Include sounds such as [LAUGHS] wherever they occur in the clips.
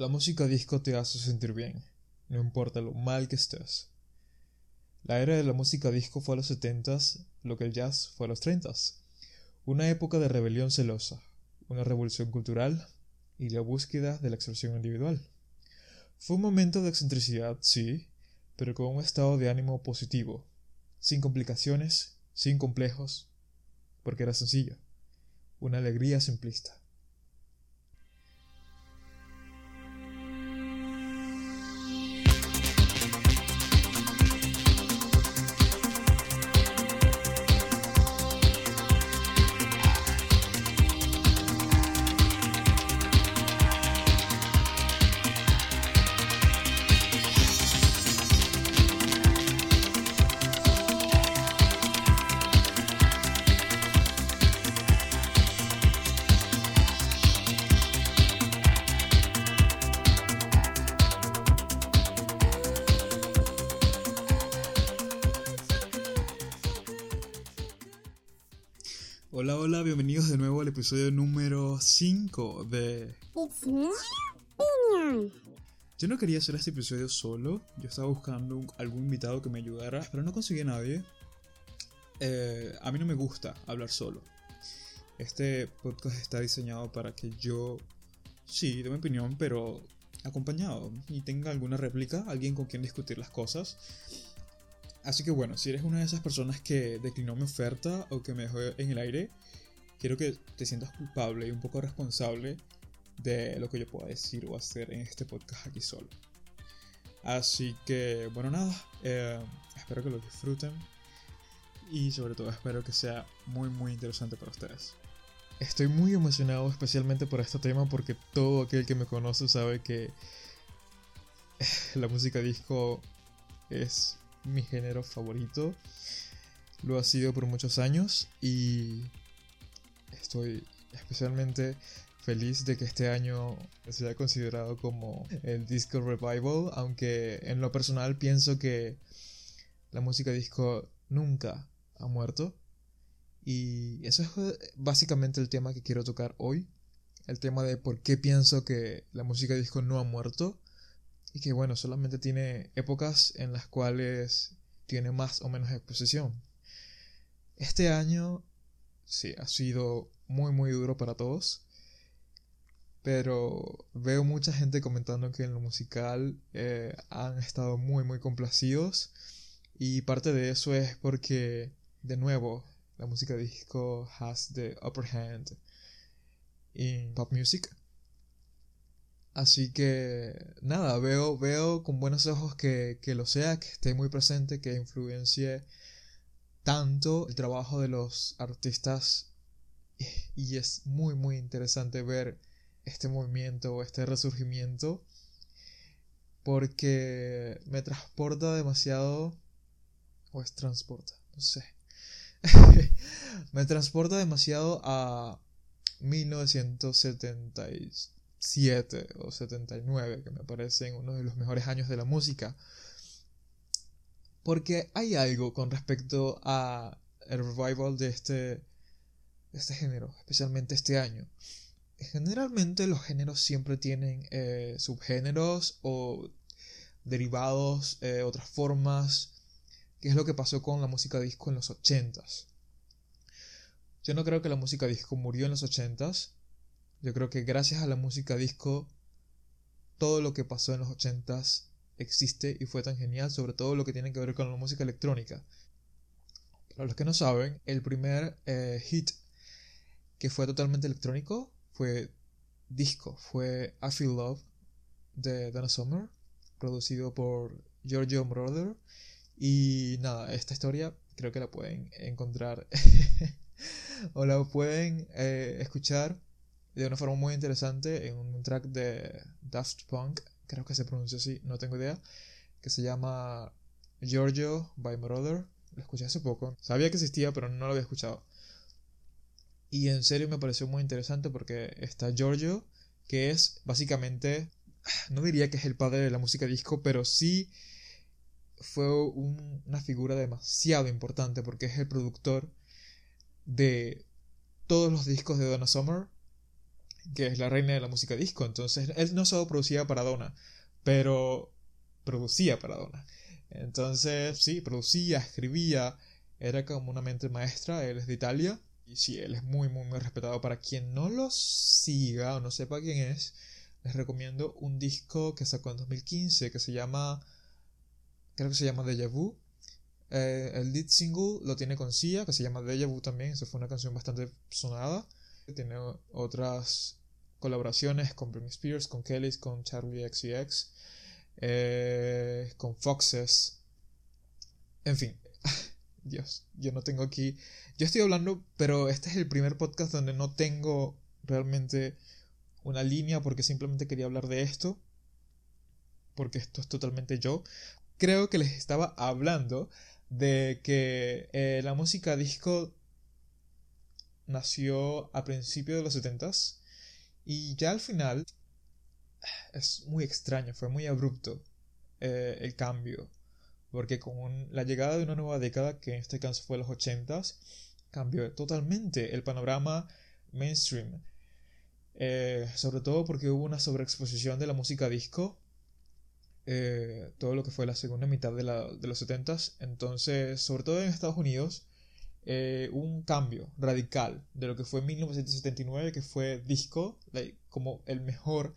La música disco te hace sentir bien, no importa lo mal que estés. La era de la música disco fue a los setentas, lo que el jazz fue a los treintas. Una época de rebelión celosa, una revolución cultural y la búsqueda de la expresión individual. Fue un momento de excentricidad, sí, pero con un estado de ánimo positivo, sin complicaciones, sin complejos, porque era sencillo, una alegría simplista. Episodio número 5 de... Yo no quería hacer este episodio solo, yo estaba buscando algún invitado que me ayudara, pero no conseguí a nadie. Eh, a mí no me gusta hablar solo. Este podcast está diseñado para que yo, sí, dé mi opinión, pero acompañado y tenga alguna réplica, alguien con quien discutir las cosas. Así que bueno, si eres una de esas personas que declinó mi oferta o que me dejó en el aire, quiero que te sientas culpable y un poco responsable de lo que yo pueda decir o hacer en este podcast aquí solo. Así que bueno, nada, eh, espero que lo disfruten y sobre todo espero que sea muy muy interesante para ustedes. Estoy muy emocionado especialmente por este tema porque todo aquel que me conoce sabe que la música disco es mi género favorito. Lo ha sido por muchos años y estoy especialmente feliz de que este año sea considerado como el disco revival, aunque en lo personal pienso que la música disco nunca ha muerto. Y eso es básicamente el tema que quiero tocar hoy. El tema de por qué pienso que la música disco no ha muerto y que bueno, solamente tiene épocas en las cuales tiene más o menos exposición. Este año sí ha sido muy muy duro para todos, pero veo mucha gente comentando que en lo musical eh, han estado muy muy complacidos y parte de eso es porque de nuevo la música disco has the upper hand in pop music. Así que nada, veo, veo con buenos ojos que, que lo sea, que esté muy presente, que influencie tanto el trabajo de los artistas y es muy muy interesante ver este movimiento, este resurgimiento, porque me transporta demasiado, o es transporta, no sé, [LAUGHS] me transporta demasiado a 1976 7 o 79, que me parecen uno de los mejores años de la música. Porque hay algo con respecto a el revival de este, este género, especialmente este año. Generalmente los géneros siempre tienen eh, subgéneros o derivados, eh, otras formas, que es lo que pasó con la música disco en los 80s. Yo no creo que la música disco murió en los 80s, yo creo que gracias a la música disco, todo lo que pasó en los 80s existe y fue tan genial, sobre todo lo que tiene que ver con la música electrónica. Para los que no saben, el primer eh, hit que fue totalmente electrónico fue disco, fue I Feel Love de Donna Summer, producido por Giorgio Moroder. Y nada, esta historia creo que la pueden encontrar [LAUGHS] o la pueden eh, escuchar de una forma muy interesante en un track de Daft Punk, creo que se pronuncia así, no tengo idea, que se llama Giorgio by Brother. Lo escuché hace poco. Sabía que existía, pero no lo había escuchado. Y en serio me pareció muy interesante porque está Giorgio, que es básicamente, [SIGHS] no diría que es el padre de la música disco, pero sí fue una figura demasiado importante porque es el productor de todos los discos de Donna Summer que es la reina de la música disco. Entonces, él no solo producía para Donna, pero producía para Donna. Entonces, sí, producía, escribía, era como una mente maestra, él es de Italia. Y sí, él es muy, muy, muy respetado. Para quien no lo siga o no sepa quién es, les recomiendo un disco que sacó en 2015 que se llama, creo que se llama Deja Vu. Eh, el lead single lo tiene con Sia, que se llama Deja Vu también. Esa fue una canción bastante sonada. Tiene otras colaboraciones con Britney Spears, con Kelly, con Charlie XCX, eh, con Foxes. En fin, [LAUGHS] Dios, yo no tengo aquí. Yo estoy hablando, pero este es el primer podcast donde no tengo realmente una línea porque simplemente quería hablar de esto. Porque esto es totalmente yo. Creo que les estaba hablando de que eh, la música disco nació a principios de los 70s y ya al final es muy extraño, fue muy abrupto eh, el cambio porque con la llegada de una nueva década, que en este caso fue los 80s, cambió totalmente el panorama mainstream. Eh, sobre todo porque hubo una sobreexposición de la música disco, eh, todo lo que fue la segunda mitad de, los 70s. Entonces, sobre todo en Estados Unidos, eh, un cambio radical de lo que fue en 1979, que fue disco, como el mejor,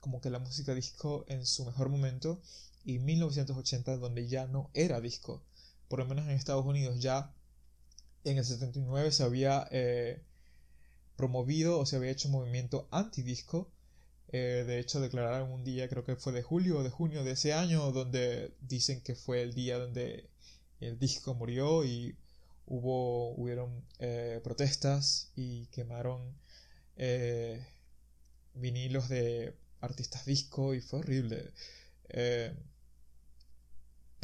como que la música disco en su mejor momento y 1980 donde ya no era disco. Por lo menos en Estados Unidos ya en el 79 se había eh, promovido o se había hecho un movimiento antidisco. Eh, de hecho declararon un día, creo que fue de julio o de junio de ese año, donde dicen que fue el día donde el disco murió y hubo hubieron eh, protestas y quemaron vinilos de artistas disco y fue horrible.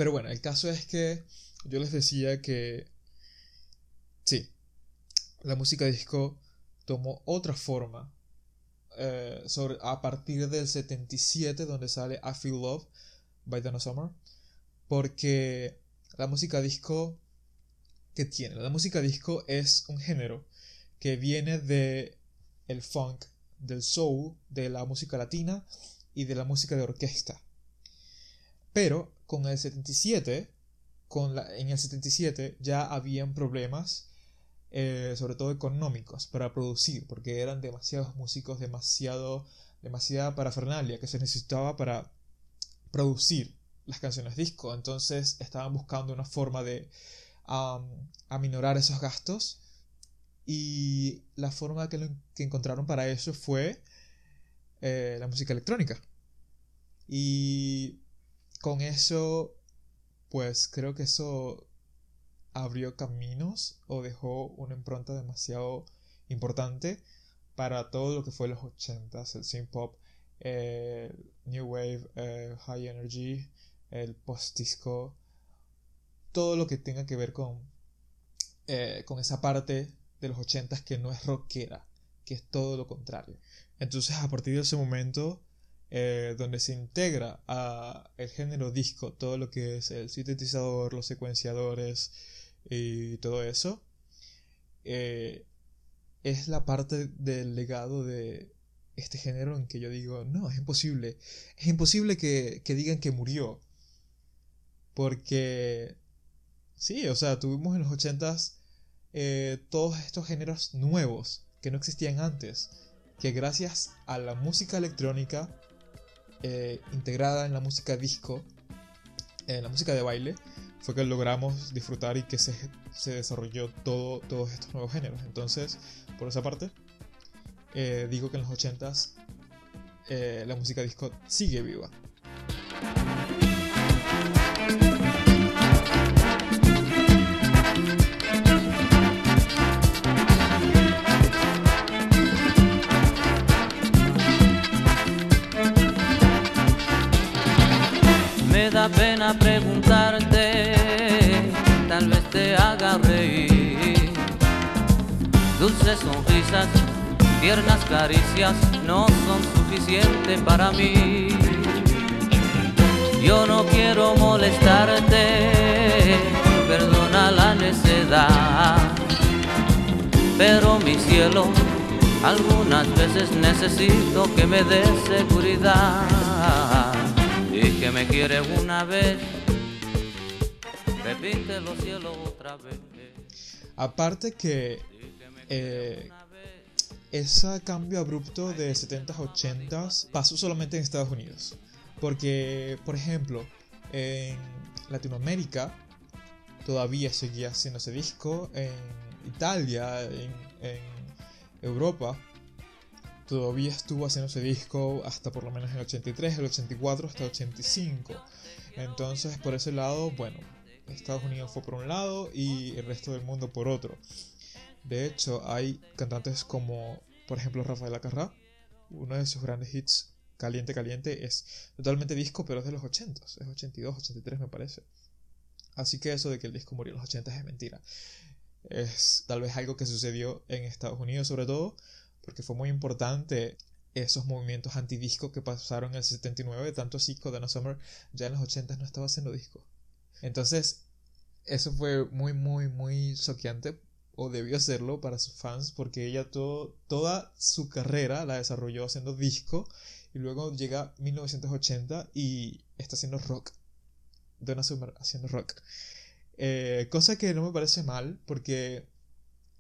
Pero bueno, el caso es que yo les decía que sí, la música disco tomó otra forma eh, sobre, a partir del 77 donde sale I Feel Love by Donna Summer porque la música disco que tiene la música disco es un género que viene de el funk del soul de la música latina y de la música de orquesta. Pero con el 77, con la, en el 77 ya habían problemas, eh, sobre todo económicos, para producir, porque eran demasiados músicos, demasiado, demasiada parafernalia que se necesitaba para producir las canciones disco. Entonces estaban buscando una forma de aminorar esos gastos. Y la forma que, encontraron para eso fue eh, la música electrónica. Y con eso, pues creo que eso abrió caminos o dejó una impronta demasiado importante para todo lo que fue los 80s, el synth pop, el new wave, el high energy, el post disco, todo lo que tenga que ver con, eh, con esa parte de los 80s que no es rockera, que es todo lo contrario. Entonces a partir de ese momento eh, donde se integra a el género disco todo lo que es el sintetizador, los secuenciadores y todo eso, eh, es la parte del legado de este género en que yo digo, no, es imposible, es imposible que, digan que murió, porque sí, o sea, tuvimos en los 80s eh, todos estos géneros nuevos que no existían antes, que gracias a la música electrónica eh, integrada en la música disco, en la música de baile, fue que logramos disfrutar y que se, desarrolló todo, todos estos nuevos géneros. Entonces, por esa parte, eh, digo que en los 80s eh, la música disco sigue viva. Preguntarte, tal vez te haga reír. Dulces sonrisas, tiernas caricias no son suficientes para mí. Yo no quiero molestarte, perdona la necedad, pero mi cielo, Algunas veces necesito que me des seguridad me quiere una vez. Repite los cielos otra vez. Aparte que eh, ese cambio abrupto de 70s 80s pasó solamente en Estados Unidos. Porque, por ejemplo, en Latinoamérica todavía seguía haciendo ese disco. En Italia, en Europa, todavía estuvo haciendo ese disco hasta por lo menos el 83, el 84, hasta el 85. Entonces, por ese lado, bueno, Estados Unidos fue por un lado y el resto del mundo por otro. De hecho, hay cantantes como, por ejemplo, Rafael Acarrá. Uno de sus grandes hits, Caliente Caliente, es totalmente disco, pero es de los 80, es 82, 83 me parece. Así que eso de que el disco murió en los 80 es mentira. Es tal vez algo que sucedió en Estados Unidos sobre todo, porque fue muy importante esos movimientos antidisco que pasaron en el 79, tanto así que Donna Summer ya en los 80 no estaba haciendo disco. Entonces, eso fue muy, muy, muy choqueante, o debió serlo para sus fans, porque ella todo, toda su carrera la desarrolló haciendo disco, y luego llega 1980 y está haciendo rock. Donna Summer haciendo rock. Eh, cosa que no me parece mal, porque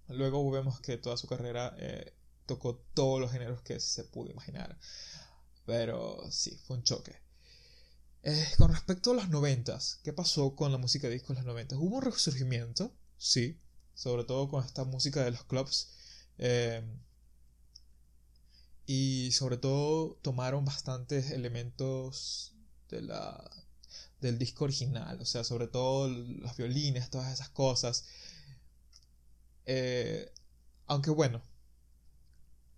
luego vemos que toda su carrera eh, tocó todos los géneros que se pudo imaginar. Pero sí, fue un choque. Eh, con respecto a los noventas, ¿qué pasó con la música disco en los noventas? Hubo un resurgimiento, sí, sobre todo con esta música de los clubs. y sobre todo tomaron bastantes elementos de la, del disco original, o sea, sobre todo los violines, todas esas cosas. Eh, aunque bueno,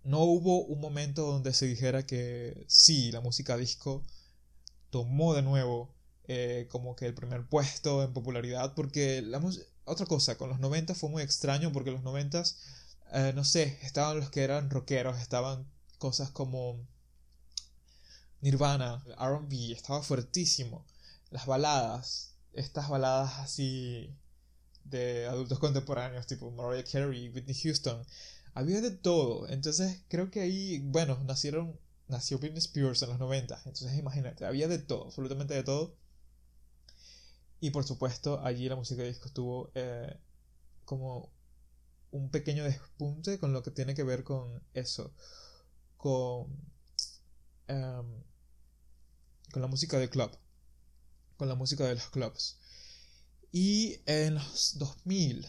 no hubo un momento donde se dijera que sí, la música disco tomó de nuevo eh, como que el primer puesto en popularidad, porque la otra cosa, con los 90 fue muy extraño porque los 90, eh, no sé, estaban los que eran rockeros, estaban cosas como Nirvana, RB, estaba fuertísimo. Las baladas, estas baladas así de adultos contemporáneos, tipo Mariah Carey, Whitney Houston, había de todo. Entonces creo que ahí, bueno, nacieron, nació Britney Spears en los 90. Entonces imagínate, había de todo, absolutamente de todo. Y por supuesto, allí la música de disco estuvo eh, como un pequeño despunte con lo que tiene que ver con eso. Con, em, con la música de club con la música de los clubs. Y en los 2000,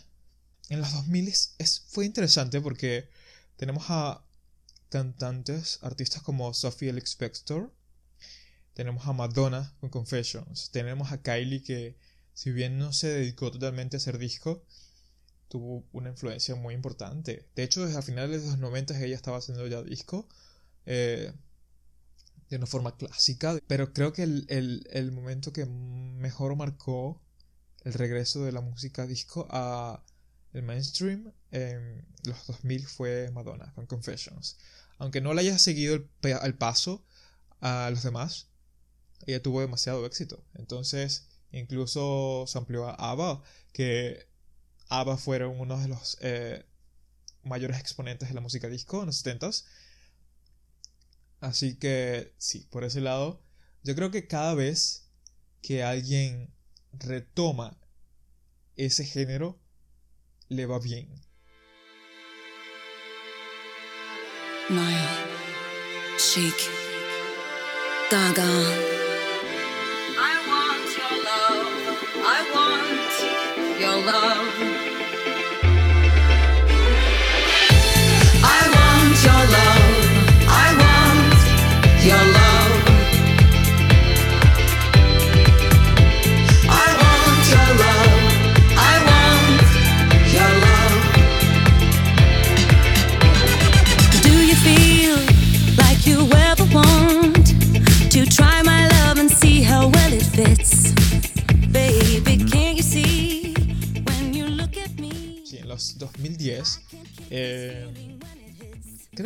en los 2000 es, fue interesante porque tenemos a cantantes, artistas como Sophie L. Spector, tenemos a Madonna con Confessions, tenemos a Kylie que si bien no se dedicó totalmente a hacer disco, tuvo una influencia muy importante. De hecho, desde a finales de los 90 ella estaba haciendo ya disco. Eh, de una forma clásica, pero creo que el, momento que mejor marcó el regreso de la música disco a el mainstream en los 2000 fue Madonna con Confessions. Aunque no le haya seguido el, paso a los demás, ella tuvo demasiado éxito. Entonces, incluso se amplió a ABBA, que ABBA fueron uno de los eh, mayores exponentes de la música disco en los 70s Así que sí, por ese lado, yo creo que cada vez que alguien retoma ese género, le va bien. Nile, Chic, Gaga. I want your love. I want your love.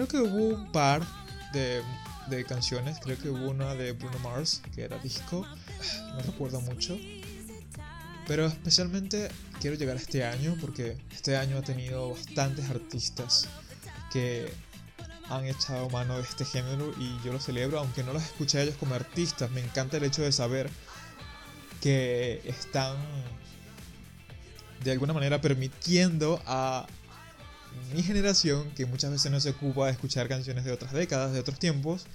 Que hubo un par de de canciones. Creo que hubo una de Bruno Mars, que era disco. [SIGHS] No recuerdo mucho. Pero especialmente quiero llegar a este año porque este año ha tenido bastantes artistas que han echado mano de este género y yo lo celebro, aunque no los escuché a ellos como artistas. Me encanta el hecho de saber que están de alguna manera permitiendo a mi generación, que muchas veces no se ocupa de escuchar canciones de otras décadas, de otros tiempos,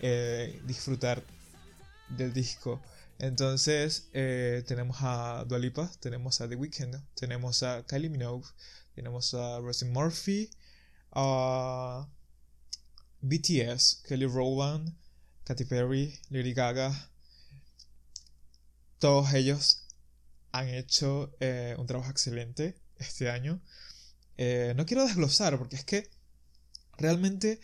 eh, disfrutar del disco. Entonces eh, tenemos a Dualipa, tenemos a The Weeknd, tenemos a Kylie Minogue, tenemos a Rosie Murphy, a BTS, Kelly Rowland, Katy Perry, Lady Gaga. Todos ellos han hecho eh, un trabajo excelente este año. Eh, no quiero desglosar porque es que realmente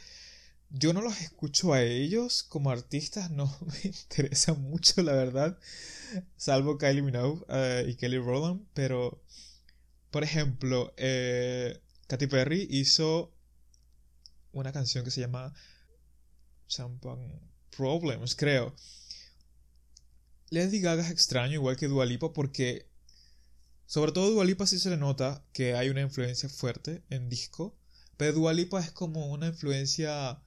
yo no los escucho a ellos como artistas, no [LAUGHS] me interesa mucho la verdad, salvo Kylie Minogue eh, y Kelly Rowland, pero por ejemplo, Katy Perry hizo una canción que se llama Champagne Problems, creo. Lady Gaga es extraño, igual que Dualipa, porque sobre todo Dualipa sí se le nota que hay una influencia fuerte en disco, pero Dualipa es como una influencia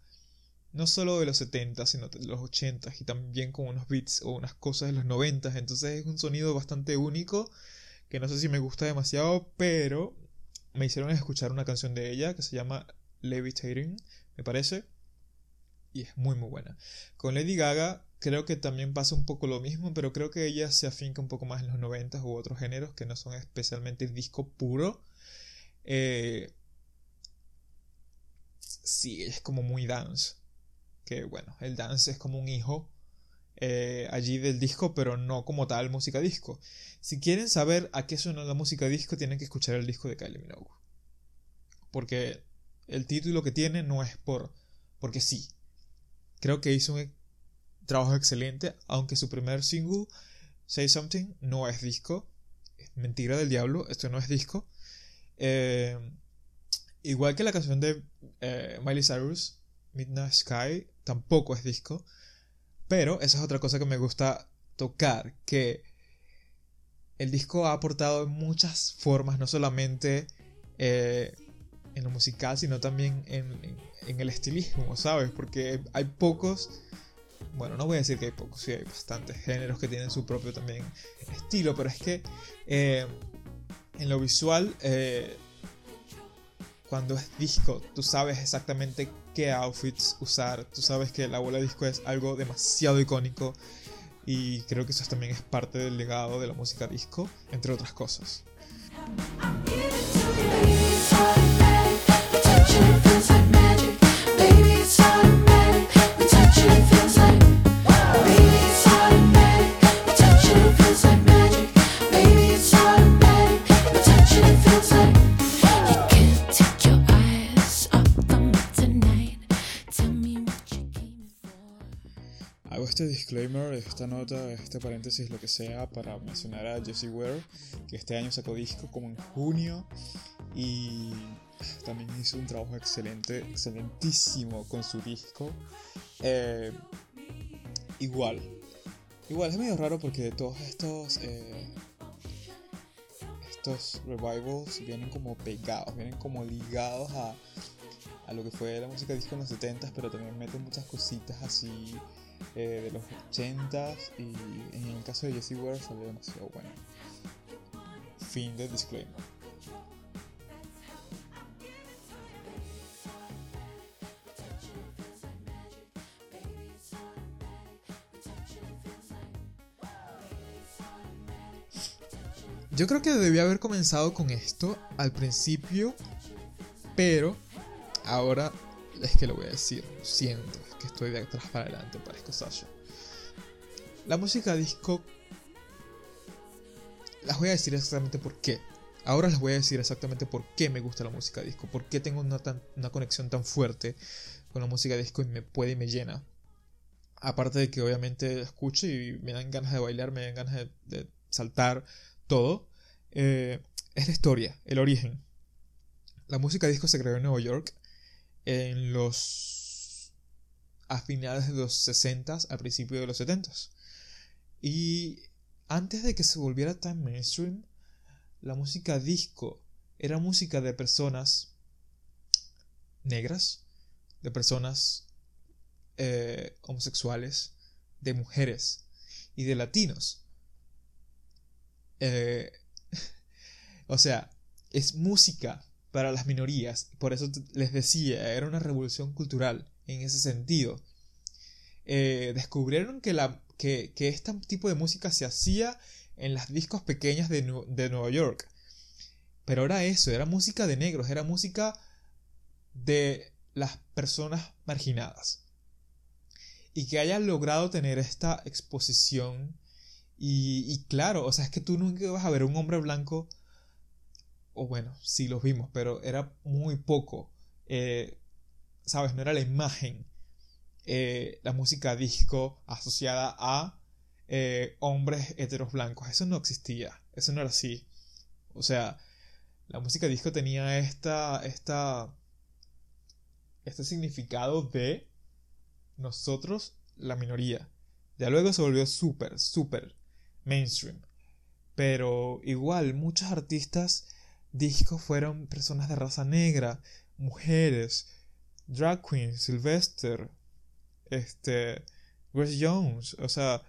no solo de los 70, sino de los 80 y también con unos beats o unas cosas de los 90, entonces es un sonido bastante único que no sé si me gusta demasiado, pero me hicieron escuchar una canción de ella que se llama Levitating, me parece. Y es muy muy buena. Con Lady Gaga creo que también pasa un poco lo mismo, pero creo que ella se afinca un poco más en los 90 u otros géneros que no son especialmente disco puro. Eh, sí, es como muy dance. Que bueno, el dance es como un hijo eh, allí del disco, pero no como tal música disco. Si quieren saber a qué suena la música disco, tienen que escuchar el disco de Kylie Minogue. Porque el título que tiene no es por porque sí. Creo que hizo un trabajo excelente, aunque su primer single, Say Something, no es disco. Mentira del diablo, esto no es disco. Eh, igual que la canción de eh, Miley Cyrus, Midnight Sky, tampoco es disco. Pero esa es otra cosa que me gusta tocar, que el disco ha aportado en muchas formas, no solamente eh, en lo musical, sino también en, el estilismo, ¿sabes? Porque hay pocos, bueno, no voy a decir que hay pocos, sí hay bastantes géneros que tienen su propio también estilo, pero es que eh, en lo visual, eh, cuando es disco, tú sabes exactamente qué outfits usar, tú sabes que la bola disco es algo demasiado icónico y creo que eso también es parte del legado de la música disco, entre otras cosas. Disclaimer, esta nota, este paréntesis, lo que sea, para mencionar a Jessie Ware, que este año sacó disco como en junio y también hizo un trabajo excelente, excelentísimo con su disco. Eh, igual, igual es medio raro porque todos estos eh, estos revivals vienen como pegados, vienen como ligados a, a lo que fue la música disco en los 70s, pero también meten muchas cositas así eh, de los 80s y en el caso de Jessie Ware salió demasiado bueno. Fin de disclaimer. Yo creo que debía haber comenzado con esto al principio, pero ahora es que lo voy a decir, siento, es que estoy de atrás para adelante, parezco Sasha. La música disco, las voy a decir exactamente por qué. Ahora les voy a decir exactamente por qué me gusta la música disco, por qué tengo una, una conexión tan fuerte con la música disco y me puede y me llena. Aparte de que obviamente escucho y me dan ganas de bailar, me dan ganas de, de saltar, todo, eh, es la historia, el origen. La música disco se creó en Nueva York en los. a finales de los 60 al principio de los 70 Y antes de que se volviera tan mainstream, la música disco era música de personas negras, de personas eh, homosexuales, de mujeres y de latinos. Eh, [LAUGHS] o sea, es música para las minorías. Por eso les decía, era una revolución cultural en ese sentido. Eh, descubrieron que, la, que, que, este tipo de música se hacía en las discos pequeñas de, de Nueva York. Pero era eso, era música de negros, era música de las personas marginadas. Y que hayan logrado tener esta exposición. Y, y claro, o sea, es que tú nunca vas a ver un hombre blanco o bueno, sí los vimos, pero era muy poco. Eh, ¿Sabes? No era la imagen, eh, la música disco asociada a eh, hombres heteros blancos. Eso no existía, eso no era así. O sea, la música disco tenía esta, esta, este significado de nosotros, la minoría. Ya luego se volvió súper, súper mainstream. Pero igual, muchos artistas discos fueron personas de raza negra, mujeres, drag queens, Sylvester, este, Grace Jones, o sea,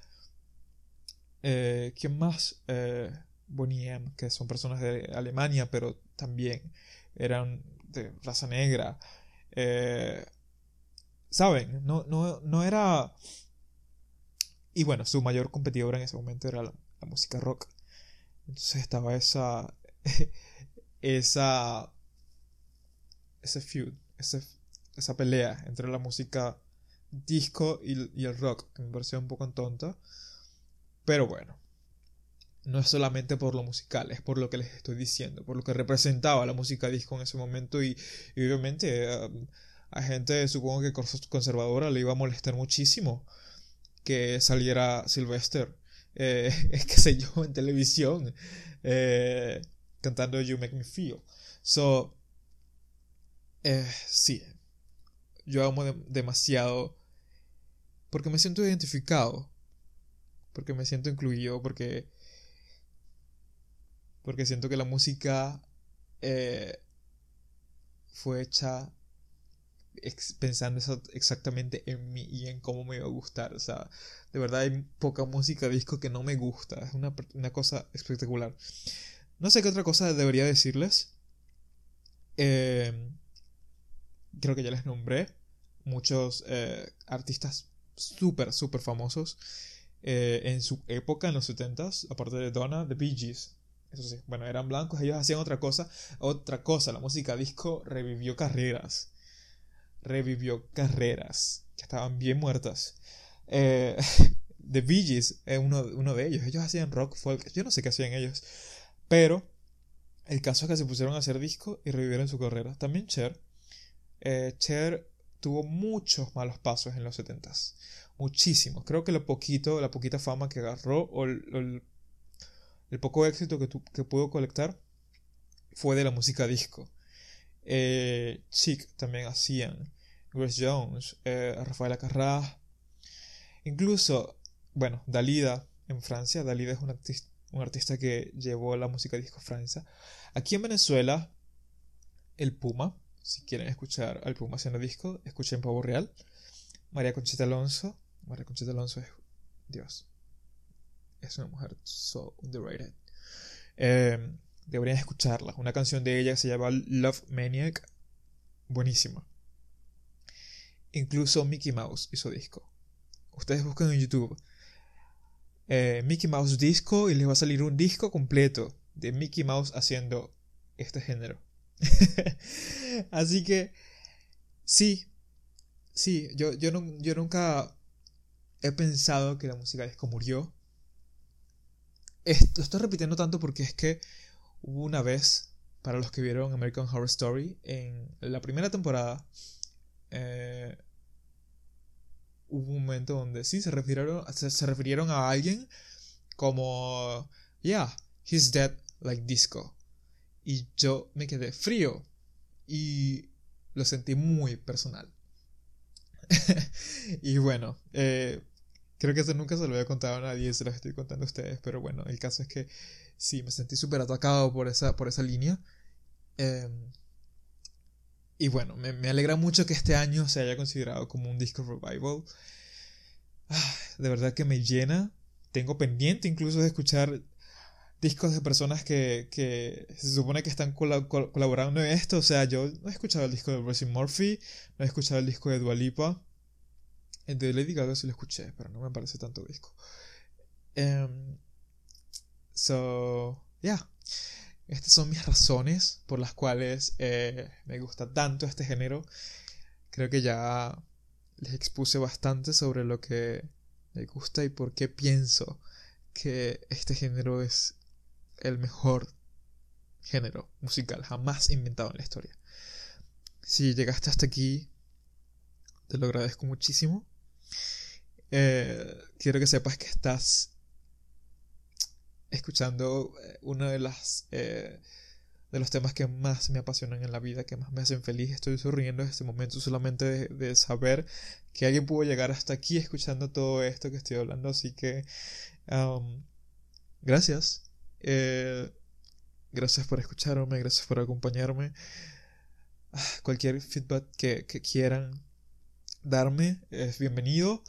eh, ¿quién más? Eh, Boniem, que son personas de Alemania, pero también eran de raza negra. Eh, ¿Saben? No, no, no era... Y bueno, su mayor competidora en ese momento era la música rock. Entonces estaba esa [LAUGHS] esa, ese feud, esa pelea entre la música disco y, el rock, que me pareció un poco tonta. Pero bueno, no es solamente por lo musical, es por lo que les estoy diciendo, por lo que representaba la música disco en ese momento y, obviamente um, a gente, supongo que conservadora, le iba a molestar muchísimo que saliera Sylvester, eh, [LAUGHS] qué sé yo, en televisión. Eh, cantando You Make Me Feel. So, eh, sí, yo amo demasiado porque me siento identificado, porque me siento incluido, porque, porque siento que la música eh, fue hecha pensando exactamente en mí y en cómo me iba a gustar. O sea, de verdad hay poca música disco que no me gusta. Es una, una cosa espectacular. No sé qué otra cosa debería decirles. Eh, creo que ya les nombré muchos eh, artistas súper, súper famosos eh, en su época, en los 70s, aparte de Donna, The Bee Gees. Eso sí, bueno, eran blancos, ellos hacían otra cosa. Otra cosa, la música disco revivió carreras. Revivió carreras que estaban bien muertas. [LAUGHS] The Bee Gees es uno, uno de ellos. Ellos hacían rock, folk. Yo no sé qué hacían ellos. Pero el caso es que se pusieron a hacer disco y revivieron su carrera. También Cher. Eh, Cher tuvo muchos malos pasos en los 70s. Muchísimos. Creo que lo poquito, la poquita fama que agarró o el, poco éxito que, que, pudo colectar fue de la música disco. Eh, Chic también hacían. Grace Jones, eh, Rafaela Carrá. Incluso, bueno, Dalida en Francia. Dalida es una un artista que llevó la música disco Francia. Aquí en Venezuela, el Puma, si quieren escuchar al Puma haciendo disco, escuchen Pavo Real. María Conchita Alonso. María Conchita Alonso es Dios. Es una mujer so underrated. Em, deberían escucharla. Una canción de ella se llama Love Maniac. Buenísima. Incluso Mickey Mouse hizo disco. Ustedes buscan en YouTube eh, Mickey Mouse Disco y les va a salir un disco completo de Mickey Mouse haciendo este género. [LAUGHS] Así que sí, sí, yo, yo, no, yo nunca he pensado que la música disco murió. lo estoy repitiendo tanto porque es que hubo una vez, para los que vieron American Horror Story, en la primera temporada, eh, hubo un momento donde sí se refirieron, se, refirieron a alguien como, yeah, he's dead like disco. Y yo me quedé frío y lo sentí muy personal. [LAUGHS] y bueno, eh, creo que eso nunca se lo había contado a nadie, se lo estoy contando a ustedes, pero bueno, el caso es que sí, me sentí súper atacado por esa, por esa línea. Em, y bueno, me, alegra mucho que este año se haya considerado como un disco revival. Ah, de verdad que me llena. Tengo pendiente incluso de escuchar discos de personas que, que se supone que están colaborando en esto. O sea, yo no he escuchado el disco de Rosie Murphy, no he escuchado el disco de Dua Lipa. El de Lady Gaga sí lo escuché, pero no me parece tanto disco. Um, so, yeah. Estas son mis razones por las cuales eh, me gusta tanto este género. Creo que ya les expuse bastante sobre lo que me gusta y por qué pienso que este género es el mejor género musical jamás inventado en la historia. Si llegaste hasta aquí, te lo agradezco muchísimo. Eh, quiero que sepas que estás escuchando eh, uno de las eh, de los temas que más me apasionan en la vida, que más me hacen feliz. Estoy sonriendo en este momento solamente de, saber que alguien pudo llegar hasta aquí escuchando todo esto que estoy hablando. Así que gracias. Eh, gracias por escucharme, gracias por acompañarme. Ah, cualquier feedback que, quieran darme es bienvenido.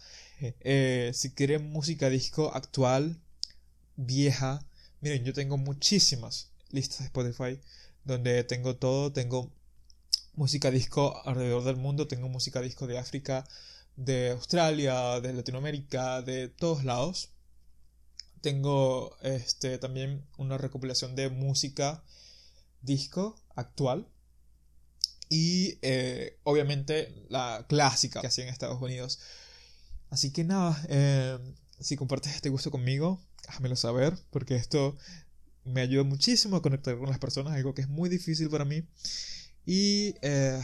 Si quieren música disco actual, vieja, miren, yo tengo muchísimas listas de Spotify donde tengo todo. Tengo música disco alrededor del mundo, tengo música disco de África, de Australia, de Latinoamérica, de todos lados tengo este, también una recopilación de música disco actual y eh, obviamente la clásica que hacía en Estados Unidos. Así que nada, eh, si compartes este gusto conmigo, házmelo saber porque esto me ayuda muchísimo a conectar con las personas, algo que es muy difícil para mí. Y eh,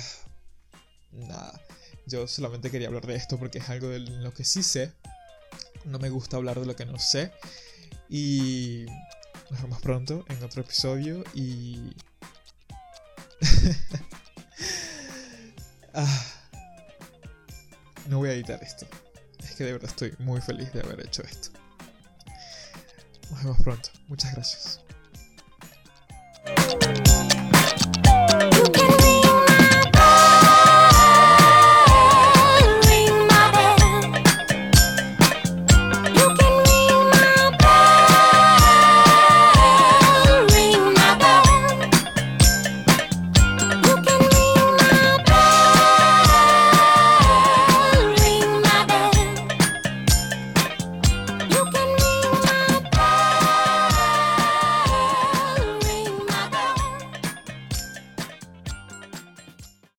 nada, yo solamente quería hablar de esto porque es algo de lo que sí sé. No me gusta hablar de lo que no sé. Y nos vemos pronto en otro episodio y... [LAUGHS] ah, no voy a editar esto. Es que de verdad estoy muy feliz de haber hecho esto. Nos vemos pronto. Muchas gracias.